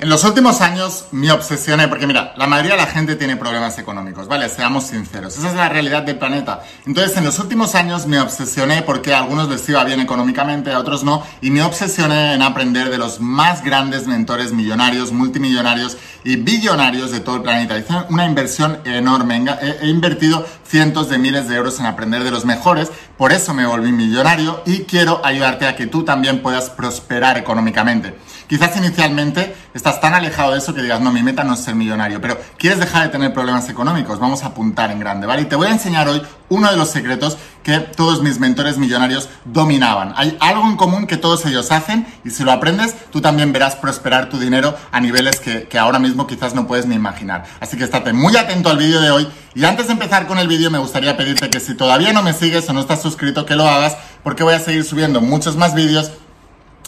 En los últimos años me obsesioné, porque mira, la mayoría de la gente tiene problemas económicos, ¿vale? Seamos sinceros, esa es la realidad del planeta. Entonces, en los últimos años me obsesioné porque a algunos les iba bien económicamente, a otros no, y me obsesioné en aprender de los más grandes mentores millonarios, multimillonarios y billonarios de todo el planeta. Hice una inversión enorme, he, invertido cientos de miles de euros en aprender de los mejores, por eso me volví millonario y quiero ayudarte a que tú también puedas prosperar económicamente. Quizás inicialmente estás tan alejado de eso que digas, no, mi meta no es ser millonario, pero quieres dejar de tener problemas económicos, vamos a apuntar en grande, ¿vale? Y te voy a enseñar hoy uno de los secretos que todos mis mentores millonarios dominaban. Hay algo en común que todos ellos hacen y si lo aprendes, tú también verás prosperar tu dinero a niveles que, ahora mismo quizás no puedes ni imaginar. Así que estate muy atento al vídeo de hoy y antes de empezar con el vídeo me gustaría pedirte que si todavía no me sigues o no estás suscrito, que lo hagas porque voy a seguir subiendo muchos más vídeos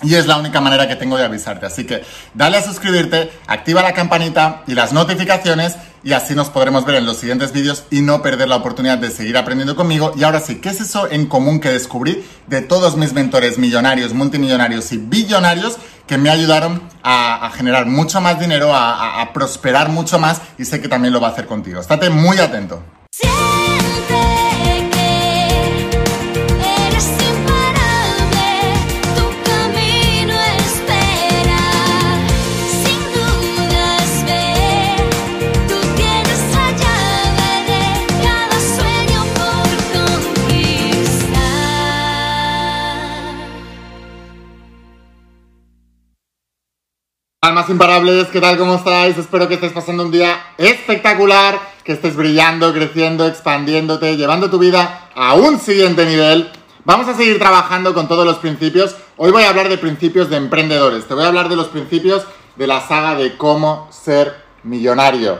y es la única manera que tengo de avisarte. Así que dale a suscribirte, activa la campanita y las notificaciones y así nos podremos ver en los siguientes vídeos y no perder la oportunidad de seguir aprendiendo conmigo. Y ahora sí, ¿qué es eso en común que descubrí de todos mis mentores millonarios, multimillonarios y billonarios que me ayudaron a, generar mucho más dinero, a, prosperar mucho más y sé que también lo va a hacer contigo? Estate muy atento. Imparables, ¿qué tal? ¿Cómo estáis? Espero que estés pasando un día espectacular, que estés brillando, creciendo, expandiéndote, llevando tu vida a un siguiente nivel. Vamos a seguir trabajando con todos los principios. Hoy voy a hablar de principios de emprendedores. Te voy a hablar de los principios de la saga de cómo ser millonario.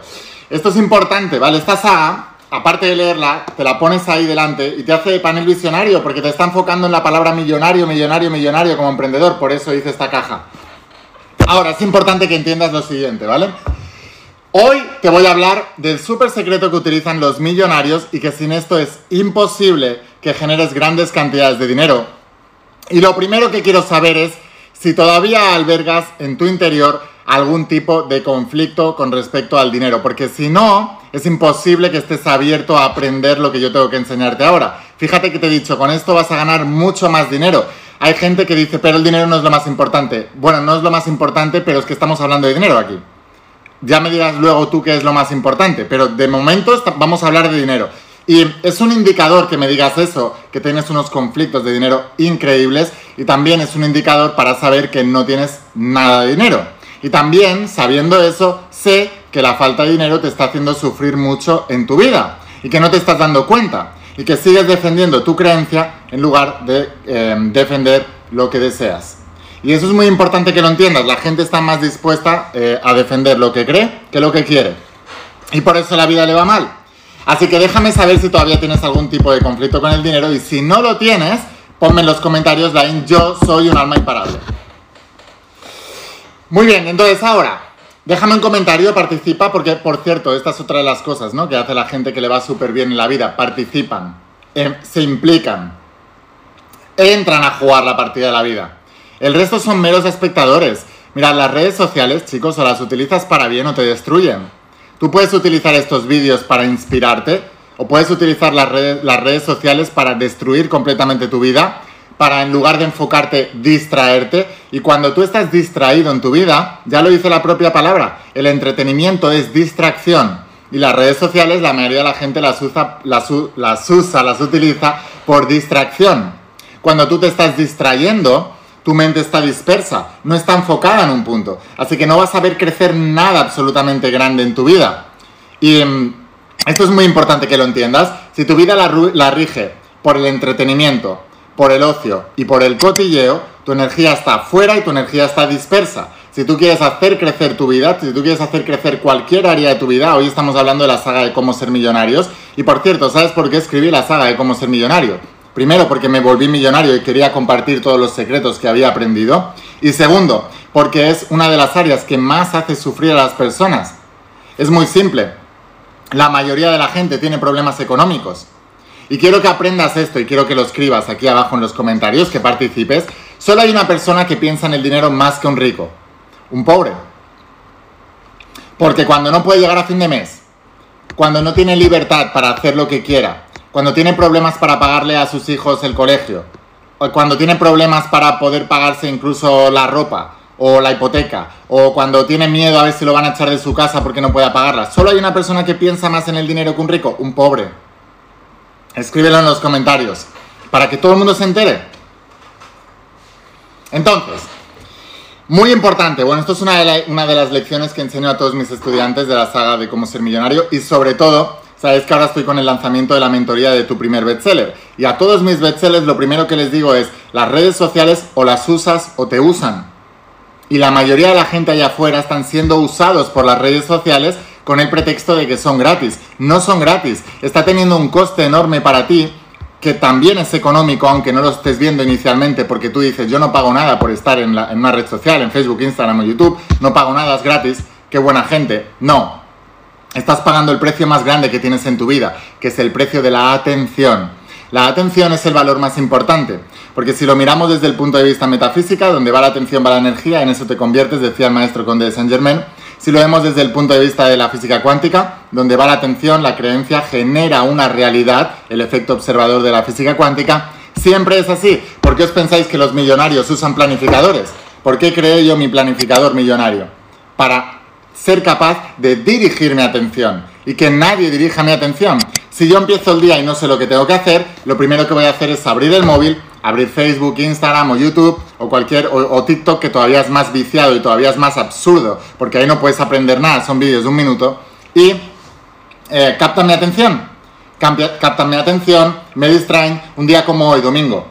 Esto es importante, ¿vale? Esta saga, aparte de leerla, te la pones ahí delante y te hace panel visionario porque te está enfocando en la palabra millonario, millonario, millonario como emprendedor. Por eso hice esta caja. Ahora, es importante que entiendas lo siguiente, ¿vale? Hoy te voy a hablar del súper secreto que utilizan los millonarios y que sin esto es imposible que generes grandes cantidades de dinero. Y lo primero que quiero saber es si todavía albergas en tu interior algún tipo de conflicto con respecto al dinero, porque si no, es imposible que estés abierto a aprender lo que yo tengo que enseñarte ahora. Fíjate que te he dicho, con esto vas a ganar mucho más dinero. Hay gente que dice, pero el dinero no es lo más importante. Bueno, no es lo más importante, pero es que estamos hablando de dinero aquí. Ya me dirás luego tú qué es lo más importante, pero de momento vamos a hablar de dinero. Y es un indicador que me digas eso, que tienes unos conflictos de dinero increíbles y también es un indicador para saber que no tienes nada de dinero. Y también, sabiendo eso, sé que la falta de dinero te está haciendo sufrir mucho en tu vida y que no te estás dando cuenta y que sigues defendiendo tu creencia en lugar de em, defender lo que deseas. Y eso es muy importante que lo entiendas. La gente está más dispuesta eh, a defender lo que cree que lo que quiere. Y por eso la vida le va mal. Así que déjame saber si todavía tienes algún tipo de conflicto con el dinero y si no lo tienes, ponme en los comentarios yo soy un alma imparable. Muy bien, entonces ahora, Déjame un comentario, participa, porque por cierto, esta es otra de las cosas ¿no? que hace la gente que le va súper bien en la vida. Participan, eh, se implican, entran a jugar la partida de la vida. El resto son meros espectadores. Mira, las redes sociales, chicos, o las utilizas para bien o te destruyen. Tú puedes utilizar estos vídeos para inspirarte, o puedes utilizar las redes, sociales para destruir completamente tu vida para en lugar de enfocarte, distraerte. Y cuando tú estás distraído en tu vida, ya lo dice la propia palabra, el entretenimiento es distracción. Y las redes sociales, la mayoría de la gente las usa, las usa, las utiliza por distracción. Cuando tú te estás distrayendo, tu mente está dispersa, no está enfocada en un punto. Así que no vas a ver crecer nada absolutamente grande en tu vida. Y mm, esto es muy importante que lo entiendas. Si tu vida la, la rige por el entretenimiento, por el ocio y por el cotilleo, tu energía está fuera y tu energía está dispersa. Si tú quieres hacer crecer tu vida, si tú quieres hacer crecer cualquier área de tu vida, hoy estamos hablando de la saga de cómo ser millonarios. Y por cierto, ¿sabes por qué escribí la saga de cómo ser millonario? Primero, porque me volví millonario y quería compartir todos los secretos que había aprendido. Y segundo, porque es una de las áreas que más hace sufrir a las personas. Es muy simple. La mayoría de la gente tiene problemas económicos. Y quiero que aprendas esto y quiero que lo escribas aquí abajo en los comentarios, que participes. Solo hay una persona que piensa en el dinero más que un rico, un pobre. Porque cuando no puede llegar a fin de mes, cuando no tiene libertad para hacer lo que quiera, cuando tiene problemas para pagarle a sus hijos el colegio, o cuando tiene problemas para poder pagarse incluso la ropa o la hipoteca, o cuando tiene miedo a ver si lo van a echar de su casa porque no puede pagarla. Solo hay una persona que piensa más en el dinero que un rico, un pobre. Escríbelo en los comentarios, para que todo el mundo se entere. Entonces, muy importante, bueno, esto es una de, una de, las lecciones que enseño a todos mis estudiantes de la saga de cómo ser millonario y sobre todo, sabes que ahora estoy con el lanzamiento de la mentoría de tu primer bestseller y a todos mis bestsellers lo primero que les digo es, las redes sociales o las usas o te usan. Y la mayoría de la gente allá afuera están siendo usados por las redes sociales con el pretexto de que son gratis. No son gratis, está teniendo un coste enorme para ti que también es económico, aunque no lo estés viendo inicialmente, porque tú dices, yo no pago nada por estar en, una red social, en Facebook, Instagram o YouTube, no pago nada, es gratis, qué buena gente. No, estás pagando el precio más grande que tienes en tu vida, que es el precio de la atención. La atención es el valor más importante, porque si lo miramos desde el punto de vista metafísica, donde va la atención va la energía, en eso te conviertes, decía el maestro Conde de Saint Germain, si lo vemos desde el punto de vista de la física cuántica, donde va la atención, la creencia genera una realidad, el efecto observador de la física cuántica, siempre es así. ¿Por qué os pensáis que los millonarios usan planificadores? ¿Por qué creé yo mi planificador millonario? Para ser capaz de dirigir mi atención y que nadie dirija mi atención. Si yo empiezo el día y no sé lo que tengo que hacer, lo primero que voy a hacer es abrir el móvil, abrir Facebook, Instagram o YouTube o cualquier o, TikTok que todavía es más viciado y todavía es más absurdo, porque ahí no puedes aprender nada, son vídeos de un minuto y eh, captan mi atención, captan mi atención, me distraen un día como hoy, domingo.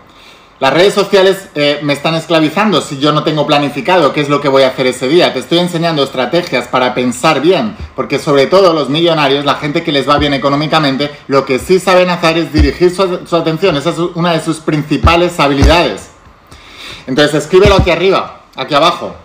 Las redes sociales eh, me están esclavizando si yo no tengo planificado qué es lo que voy a hacer ese día. Te estoy enseñando estrategias para pensar bien, porque sobre todo los millonarios, la gente que les va bien económicamente, lo que sí saben hacer es dirigir su, atención. Esa es una de sus principales habilidades. Entonces escríbelo aquí arriba, aquí abajo,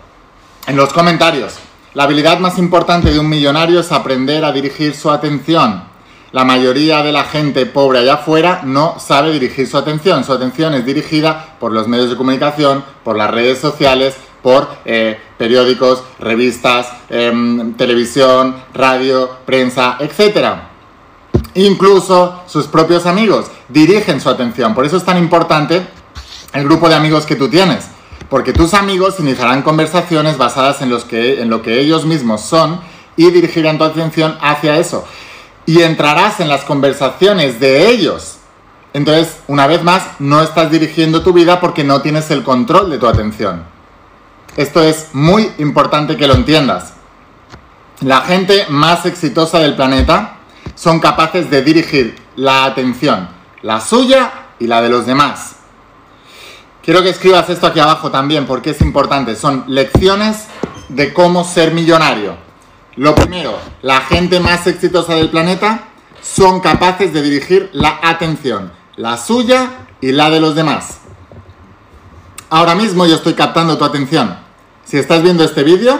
en los comentarios. La habilidad más importante de un millonario es aprender a dirigir su atención la mayoría de la gente pobre allá afuera no sabe dirigir su atención. Su atención es dirigida por los medios de comunicación, por las redes sociales, por eh, periódicos, revistas, em, televisión, radio, prensa, etc. Incluso sus propios amigos dirigen su atención. Por eso es tan importante el grupo de amigos que tú tienes. Porque tus amigos iniciarán conversaciones basadas en, lo que ellos mismos son y dirigirán tu atención hacia eso y entrarás en las conversaciones de ellos. Entonces, una vez más, no estás dirigiendo tu vida porque no tienes el control de tu atención. Esto es muy importante que lo entiendas. La gente más exitosa del planeta son capaces de dirigir la atención, la suya y la de los demás. Quiero que escribas esto aquí abajo también porque es importante. Son lecciones de cómo ser millonario. Lo primero, la gente más exitosa del planeta son capaces de dirigir la atención, la suya y la de los demás. Ahora mismo yo estoy captando tu atención. Si estás viendo este vídeo,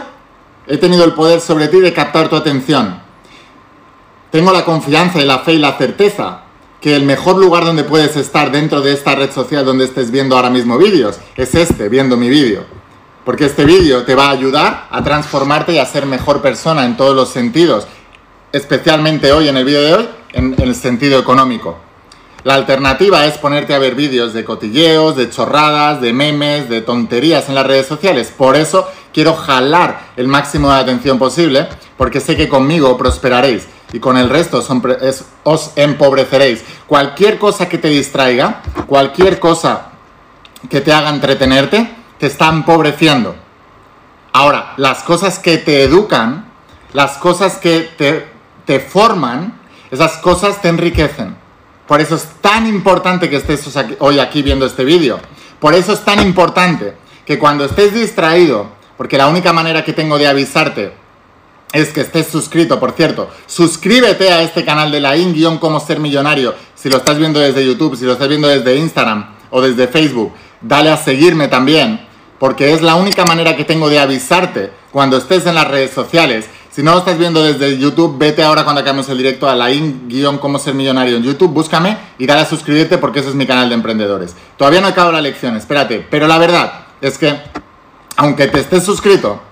he tenido el poder sobre ti de captar tu atención. Tengo la confianza y la fe y la certeza que el mejor lugar donde puedes estar dentro de esta red social donde estés viendo ahora mismo vídeos es este, viendo mi vídeo porque este vídeo te va a ayudar a transformarte y a ser mejor persona en todos los sentidos, especialmente hoy en el vídeo de hoy, en, el sentido económico. La alternativa es ponerte a ver vídeos de cotilleos, de chorradas, de memes, de tonterías en las redes sociales. Por eso quiero jalar el máximo de atención posible, porque sé que conmigo prosperaréis y con el resto os empobreceréis. Cualquier cosa que te distraiga, cualquier cosa que te haga entretenerte, te está empobreciendo. Ahora, las cosas que te educan, las cosas que te, te forman, esas cosas te enriquecen. Por eso es tan importante que estés hoy aquí viendo este vídeo. Por eso es tan importante que cuando estés distraído, porque la única manera que tengo de avisarte es que estés suscrito, por cierto, suscríbete a este canal de la in como ser millonario, si lo estás viendo desde YouTube, si lo estás viendo desde Instagram o desde Facebook, dale a seguirme también porque es la única manera que tengo de avisarte cuando estés en las redes sociales. Si no lo estás viendo desde YouTube, vete ahora cuando acabemos el directo a la in-cómo ser millonario en YouTube, búscame y dale a suscribirte porque ese es mi canal de emprendedores. Todavía no he acabado la lección, espérate, pero la verdad es que, aunque te estés suscrito,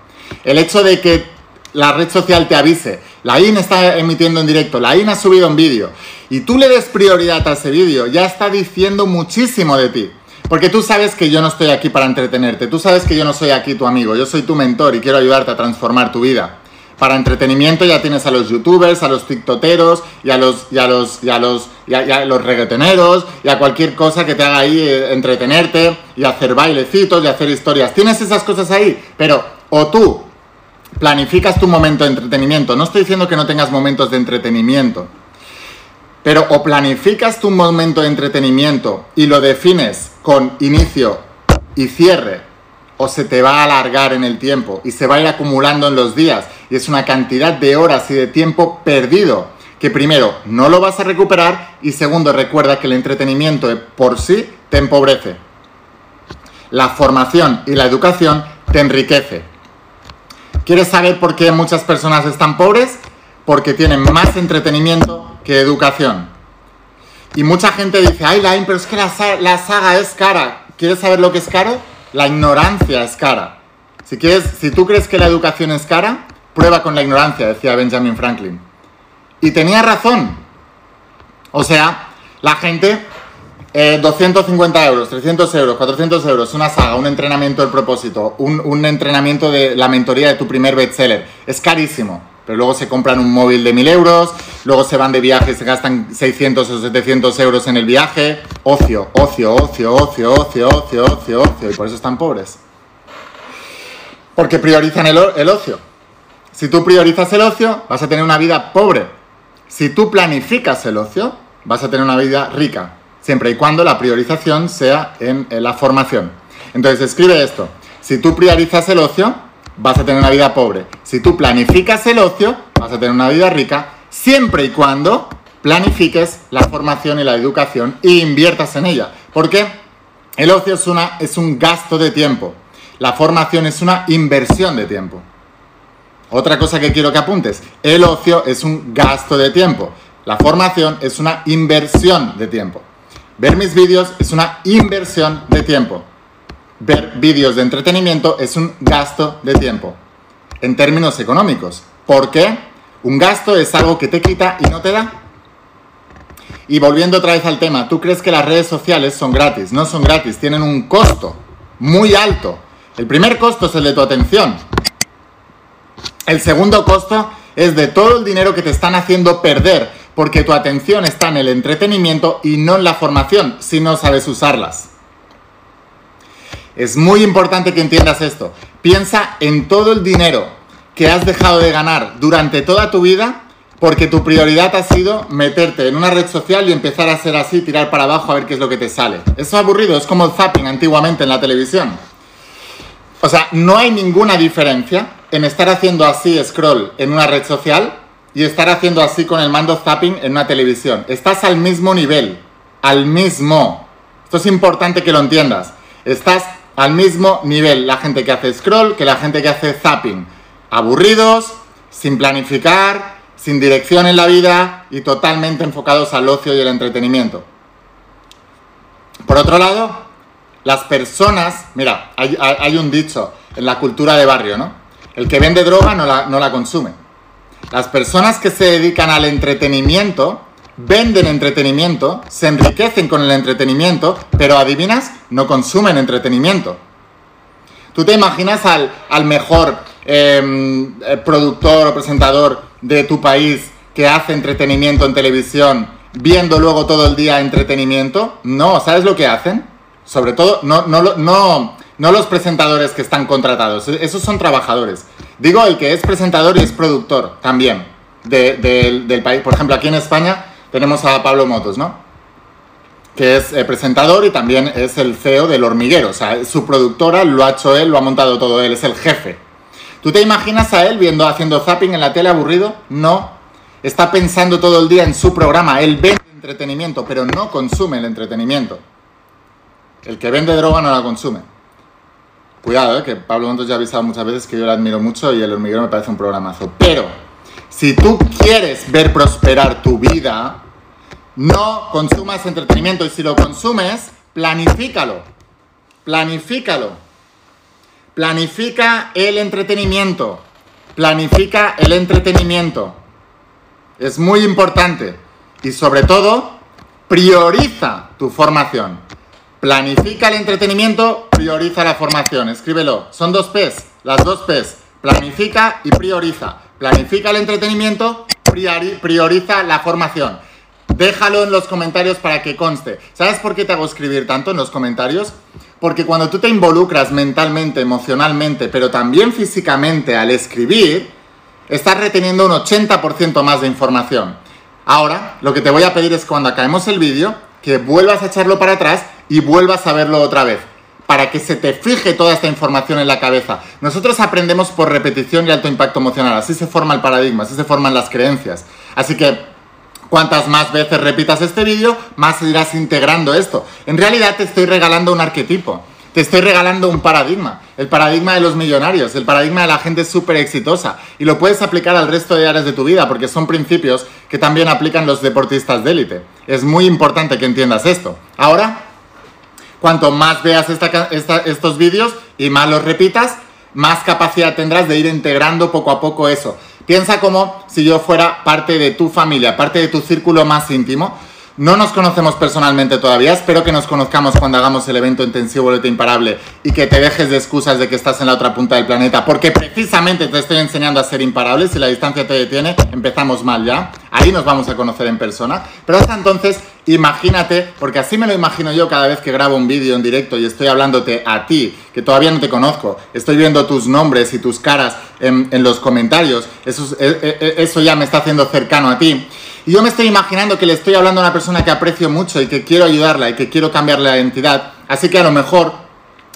el hecho de que la red social te avise, la IN está emitiendo en directo, la IN ha subido un vídeo, y tú le des prioridad a ese vídeo, ya está diciendo muchísimo de ti. Porque tú sabes que yo no estoy aquí para entretenerte, tú sabes que yo no soy aquí tu amigo, yo soy tu mentor y quiero ayudarte a transformar tu vida. Para entretenimiento ya tienes a los youtubers, a los tiktoteros y a los, y los, y a los, y los reggaetoneros y cualquier cosa que te haga ahí eh, entretenerte y hacer bailecitos y hacer historias. Tienes esas cosas ahí, pero o tú planificas tu momento de entretenimiento. No estoy diciendo que no tengas momentos de entretenimiento, pero o planificas tu momento de entretenimiento y lo defines con inicio y cierre o se te va a alargar en el tiempo y se va a ir acumulando en los días y es una cantidad de horas y de tiempo perdido que primero no lo vas a recuperar y segundo recuerda que el entretenimiento por sí te empobrece. La formación y la educación te enriquece. ¿Quieres saber por qué muchas personas están pobres? Porque tienen más entretenimiento que educación. Y mucha gente dice, ay, Line, pero es que la, la saga es cara. ¿Quieres saber lo que es caro? La ignorancia es cara. Si, quieres, si tú crees que la educación es cara, prueba con la ignorancia, decía Benjamin Franklin. Y tenía razón. O sea, la gente, 250 eh, euros, 300 euros, 400 euros, una saga, un entrenamiento del propósito, un entrenamiento de la mentoría de tu primer bestseller. Es carísimo pero luego se compran un móvil de 1.000 euros, luego se van de viaje, se gastan 600 o 700 euros en el viaje. Ocio, ocio, ocio, ocio, ocio, ocio, ocio, ocio. Y por eso están pobres. Porque priorizan el, ocio. Si tú priorizas el ocio, vas a tener una vida pobre. Si tú planificas el ocio, vas a tener una vida rica. Siempre y cuando la priorización sea en la formación. Entonces, escribe esto. Si tú priorizas el ocio, vas a tener una vida pobre. Si tú planificas el ocio, vas a tener una vida rica, siempre y cuando planifiques la formación y la educación e inviertas en ella. Porque el ocio es, una, es un gasto de tiempo. La formación es una inversión de tiempo. Otra cosa que quiero que apuntes, el ocio es un gasto de tiempo. La formación es una inversión de tiempo. Ver mis vídeos es una inversión de tiempo ver vídeos de entretenimiento es un gasto de tiempo, en términos económicos. ¿Por qué? Un gasto es algo que te quita y no te da. Y volviendo otra vez al tema, ¿tú crees que las redes sociales son gratis? No son gratis, tienen un costo muy alto. El primer costo es el de tu atención. El segundo costo es de todo el dinero que te están haciendo perder, porque tu atención está en el entretenimiento y no en la formación, si no sabes usarlas. Es muy importante que entiendas esto. Piensa en todo el dinero que has dejado de ganar durante toda tu vida porque tu prioridad ha sido meterte en una red social y empezar a ser así, tirar para abajo a ver qué es lo que te sale. Eso es aburrido, es como el zapping antiguamente en la televisión. O sea, no hay ninguna diferencia en estar haciendo así scroll en una red social y estar haciendo así con el mando zapping en una televisión. Estás al mismo nivel, al mismo. Esto es importante que lo entiendas. Estás al mismo nivel la gente que hace scroll que la gente que hace zapping. Aburridos, sin planificar, sin dirección en la vida y totalmente enfocados al ocio y el entretenimiento. Por otro lado, las personas, mira, hay, un dicho en la cultura de barrio, ¿no? El que vende droga no la, no la consume. Las personas que se dedican al entretenimiento venden entretenimiento, se enriquecen con el entretenimiento, pero adivinas, no consumen entretenimiento. ¿Tú te imaginas al, mejor em, eh, productor o presentador de tu país que hace entretenimiento en televisión viendo luego todo el día entretenimiento? No, ¿sabes lo que hacen? Sobre todo, no, no, no, no los presentadores que están contratados, esos son trabajadores. Digo el que es presentador y es productor también del país. Por ejemplo, aquí en España tenemos a Pablo Motos, ¿no? Que es eh, presentador y también es el CEO del hormiguero. O sea, su productora lo ha hecho él, lo ha montado todo él, es el jefe. ¿Tú te imaginas a él viendo, haciendo zapping en la tele aburrido? No. Está pensando todo el día en su programa. Él vende entretenimiento, pero no consume el entretenimiento. El que vende droga no la consume. Cuidado, ¿eh? que Pablo Montos ya ha avisado muchas veces que yo le admiro mucho y el hormiguero me parece un programazo. Pero si tú quieres ver prosperar tu vida, no consumas entretenimiento y si lo consumes, planifícalo. Planifícalo. Planifica el entretenimiento. planifica el entretenimiento. Es muy importante. Y sobre todo, prioriza tu formación. Planifica el entretenimiento, prioriza la formación. Escríbelo. Son dos P's, las dos P's. Planifica y prioriza. Planifica el entretenimiento, prioriza la formación. Déjalo en los comentarios para que conste. ¿Sabes por qué te hago escribir tanto en los comentarios? Porque cuando tú te involucras mentalmente, emocionalmente, pero también físicamente al escribir, estás reteniendo un 80% más de información. Ahora, lo que te voy a pedir es cuando acabemos el vídeo, que vuelvas a echarlo para atrás y vuelvas a verlo otra vez, para que se te fije toda esta información en la cabeza. Nosotros aprendemos por repetición y alto impacto emocional, así se forma el paradigma, así se forman las creencias. Así que cuantas más veces repitas este vídeo, más irás integrando esto. En realidad te estoy regalando un arquetipo. Te estoy regalando un paradigma, el paradigma de los millonarios, el paradigma de la gente súper exitosa. Y lo puedes aplicar al resto de áreas de tu vida porque son principios que también aplican los deportistas de élite. Es muy importante que entiendas esto. Ahora, cuanto más veas estos vídeos y más los repitas, más capacidad tendrás de ir integrando poco a poco eso. Piensa como si yo fuera parte de tu familia, parte de tu círculo más íntimo no nos conocemos personalmente todavía, espero que nos conozcamos cuando hagamos el evento intensivo Boleta Imparable y que te dejes de excusas de que estás en la otra punta del planeta, porque precisamente te estoy enseñando a ser imparable, si la distancia te detiene, empezamos mal ya, ahí nos vamos a conocer en persona, pero hasta entonces imagínate, porque así me lo imagino yo cada vez que grabo un vídeo en directo y estoy hablándote a ti, que todavía no te conozco, estoy viendo tus nombres y tus caras en, los comentarios, eso, eh, eh, eh, eso ya me está haciendo cercano a ti. Y yo me estoy imaginando que le estoy hablando a una persona que aprecio mucho y que quiero ayudarla y que quiero cambiarle la identidad. Así que a lo mejor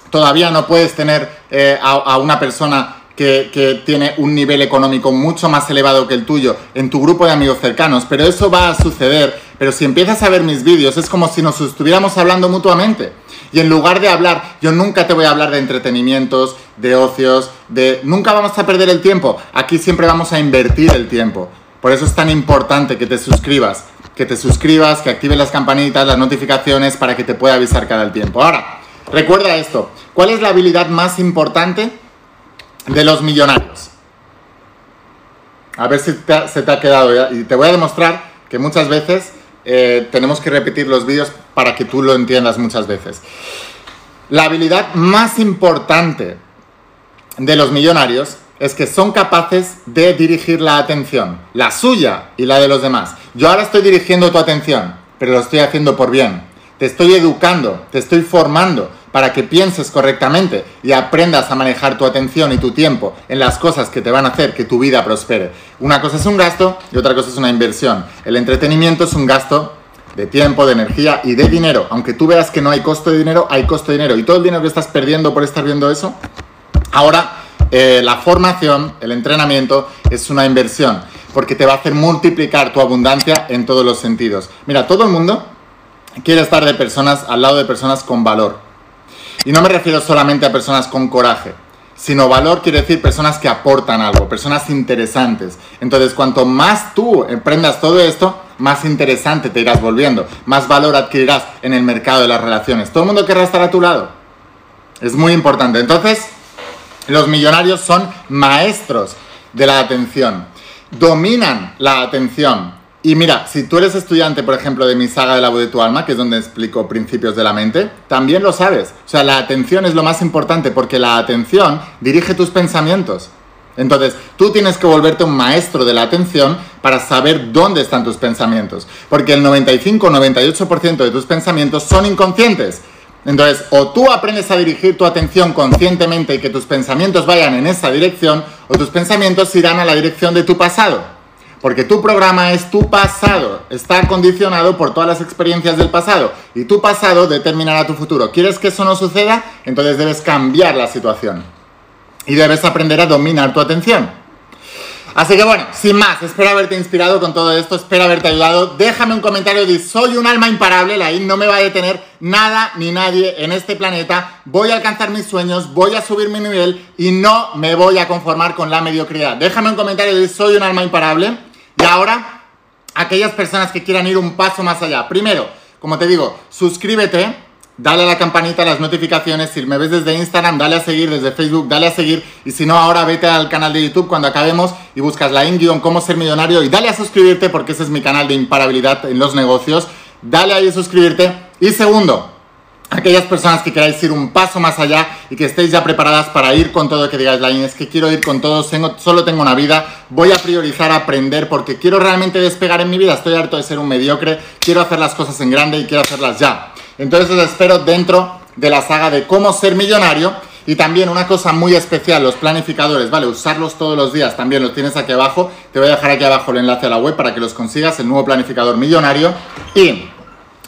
todavía no puedes tener eh, a, una persona que, que, tiene un nivel económico mucho más elevado que el tuyo en tu grupo de amigos cercanos, pero eso va a suceder. Pero si empiezas a ver mis vídeos es como si nos estuviéramos hablando mutuamente. Y en lugar de hablar, yo nunca te voy a hablar de entretenimientos, de ocios, de... Nunca vamos a perder el tiempo. Aquí siempre vamos a invertir el tiempo. Por eso es tan importante que te suscribas, que te suscribas, que actives las campanitas, las notificaciones para que te pueda avisar cada tiempo. Ahora, recuerda esto, ¿cuál es la habilidad más importante de los millonarios? A ver si se te ha quedado y te voy a demostrar que muchas veces eh, tenemos que repetir los vídeos para que tú lo entiendas muchas veces. La habilidad más importante de los millonarios es que son capaces de dirigir la atención, la suya y la de los demás. Yo ahora estoy dirigiendo tu atención, pero lo estoy haciendo por bien. Te estoy educando, te estoy formando para que pienses correctamente y aprendas a manejar tu atención y tu tiempo en las cosas que te van a hacer que tu vida prospere. Una cosa es un gasto y otra cosa es una inversión. El entretenimiento es un gasto de tiempo, de energía y de dinero. Aunque tú veas que no hay costo de dinero, hay costo de dinero. Y todo el dinero que estás perdiendo por estar viendo eso, ahora eh, la formación, el entrenamiento, es una inversión, porque te va a hacer multiplicar tu abundancia en todos los sentidos. Mira, todo el mundo quiere estar de personas al lado de personas con valor. Y no me refiero solamente a personas con coraje, sino valor quiere decir personas que aportan algo, personas interesantes. Entonces, cuanto más tú emprendas todo esto, más interesante te irás volviendo, más valor adquirirás en el mercado de las relaciones. Todo el mundo querrá estar a tu lado. Es muy importante. Entonces, los millonarios son maestros de la atención, dominan la atención. Y mira, si tú eres estudiante, por ejemplo, de mi saga de la voz de tu alma, que es donde explico principios de la mente, también lo sabes. O sea, la atención es lo más importante porque la atención dirige tus pensamientos. Entonces, tú tienes que volverte un maestro de la atención para saber dónde están tus pensamientos. Porque el 95-98% de tus pensamientos son inconscientes. Entonces, o tú aprendes a dirigir tu atención conscientemente y que tus pensamientos vayan en esa dirección, o tus pensamientos irán a la dirección de tu pasado. Porque tu programa es tu pasado, está condicionado por todas las experiencias del pasado y tu pasado determinará tu futuro. ¿Quieres que eso no suceda? Entonces debes cambiar la situación y debes aprender a dominar tu atención. Así que bueno, sin más, espero haberte inspirado con todo esto, espero haberte ayudado. Déjame un comentario de soy un alma imparable, la no me va a detener nada ni nadie en este planeta. Voy a alcanzar mis sueños, voy a subir mi nivel y no me voy a conformar con la mediocridad. Déjame un comentario de soy un alma imparable. Y ahora, aquellas personas que quieran ir un paso más allá. Primero, como te digo, suscríbete dale a la campanita, las notificaciones. Si me ves desde Instagram, dale a seguir, desde Facebook, dale a seguir. Y si no, ahora vete al canal de YouTube cuando acabemos y buscas la in cómo ser millonario y dale a suscribirte porque ese es mi canal de imparabilidad en los negocios. Dale ahí a suscribirte. Y segundo, aquellas personas que queráis ir un paso más allá y que estéis ya preparadas para ir con todo, que digáis, la es que quiero ir con todo, solo tengo una vida, voy a priorizar aprender porque quiero realmente despegar en mi vida, estoy harto de ser un mediocre, quiero hacer las cosas en grande y quiero hacerlas ya. Entonces os espero dentro de la saga de cómo ser millonario y también una cosa muy especial, los planificadores, ¿vale? Usarlos todos los días, también los tienes aquí abajo, te voy a dejar aquí abajo el enlace a la web para que los consigas, el nuevo planificador millonario y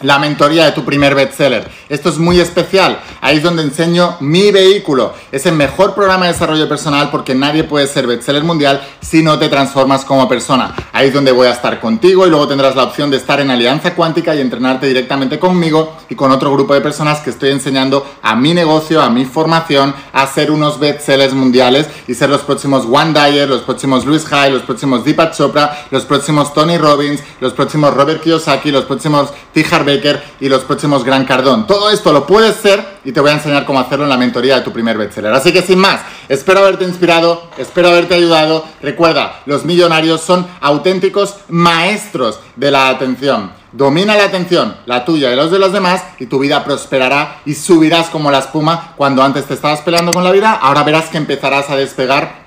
la mentoría de tu primer bestseller. Esto es muy especial. Ahí es donde enseño mi vehículo. Es el mejor programa de desarrollo personal porque nadie puede ser bestseller mundial si no te transformas como persona. Ahí es donde voy a estar contigo y luego tendrás la opción de estar en Alianza Cuántica y entrenarte directamente conmigo y con otro grupo de personas que estoy enseñando a mi negocio, a mi formación, a ser unos bestsellers mundiales y ser los próximos One Dyer, los próximos Luis High, los próximos Deepak Chopra, los próximos Tony Robbins, los próximos Robert Kiyosaki, los próximos T. Harvey y los próximos Gran Cardón. Todo esto lo puedes ser y te voy a enseñar cómo hacerlo en la mentoría de tu primer bestseller. Así que sin más, espero haberte inspirado, espero haberte ayudado. Recuerda, los millonarios son auténticos maestros de la atención. Domina la atención, la tuya y los de los demás, y tu vida prosperará y subirás como la espuma cuando antes te estabas peleando con la vida. Ahora verás que empezarás a despegar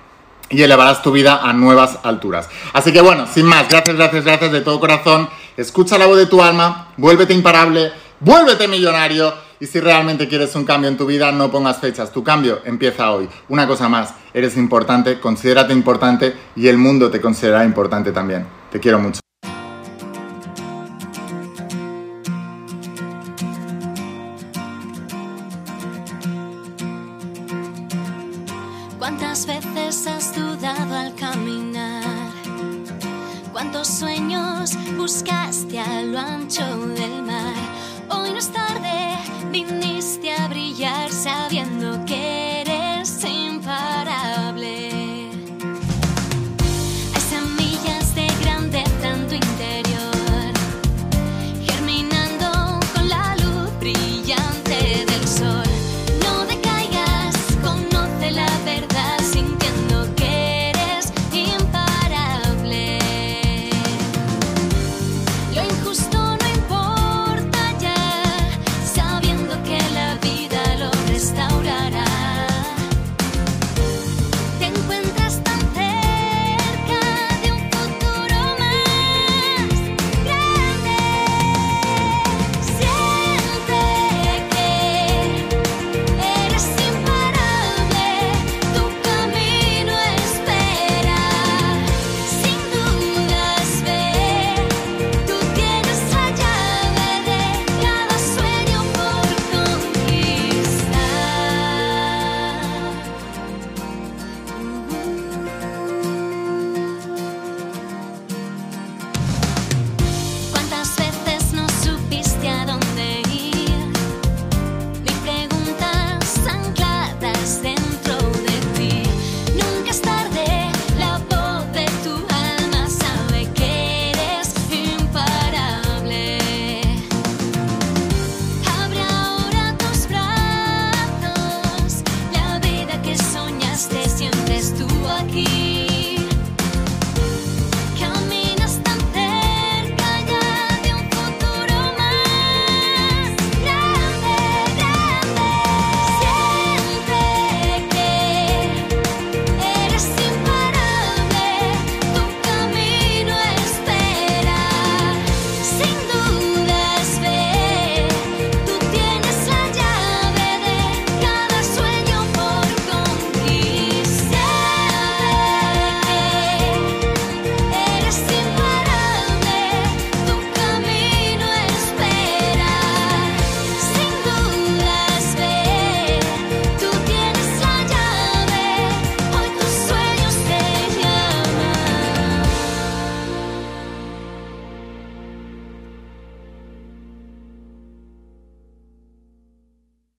y elevarás tu vida a nuevas alturas. Así que bueno, sin más, gracias, gracias, gracias de todo corazón escucha la voz de tu alma, vuélvete imparable, vuélvete millonario y si realmente quieres un cambio en tu vida, no pongas fechas. Tu cambio empieza hoy. Una cosa más, eres importante, considérate importante y el mundo te considerará importante también. Te quiero mucho.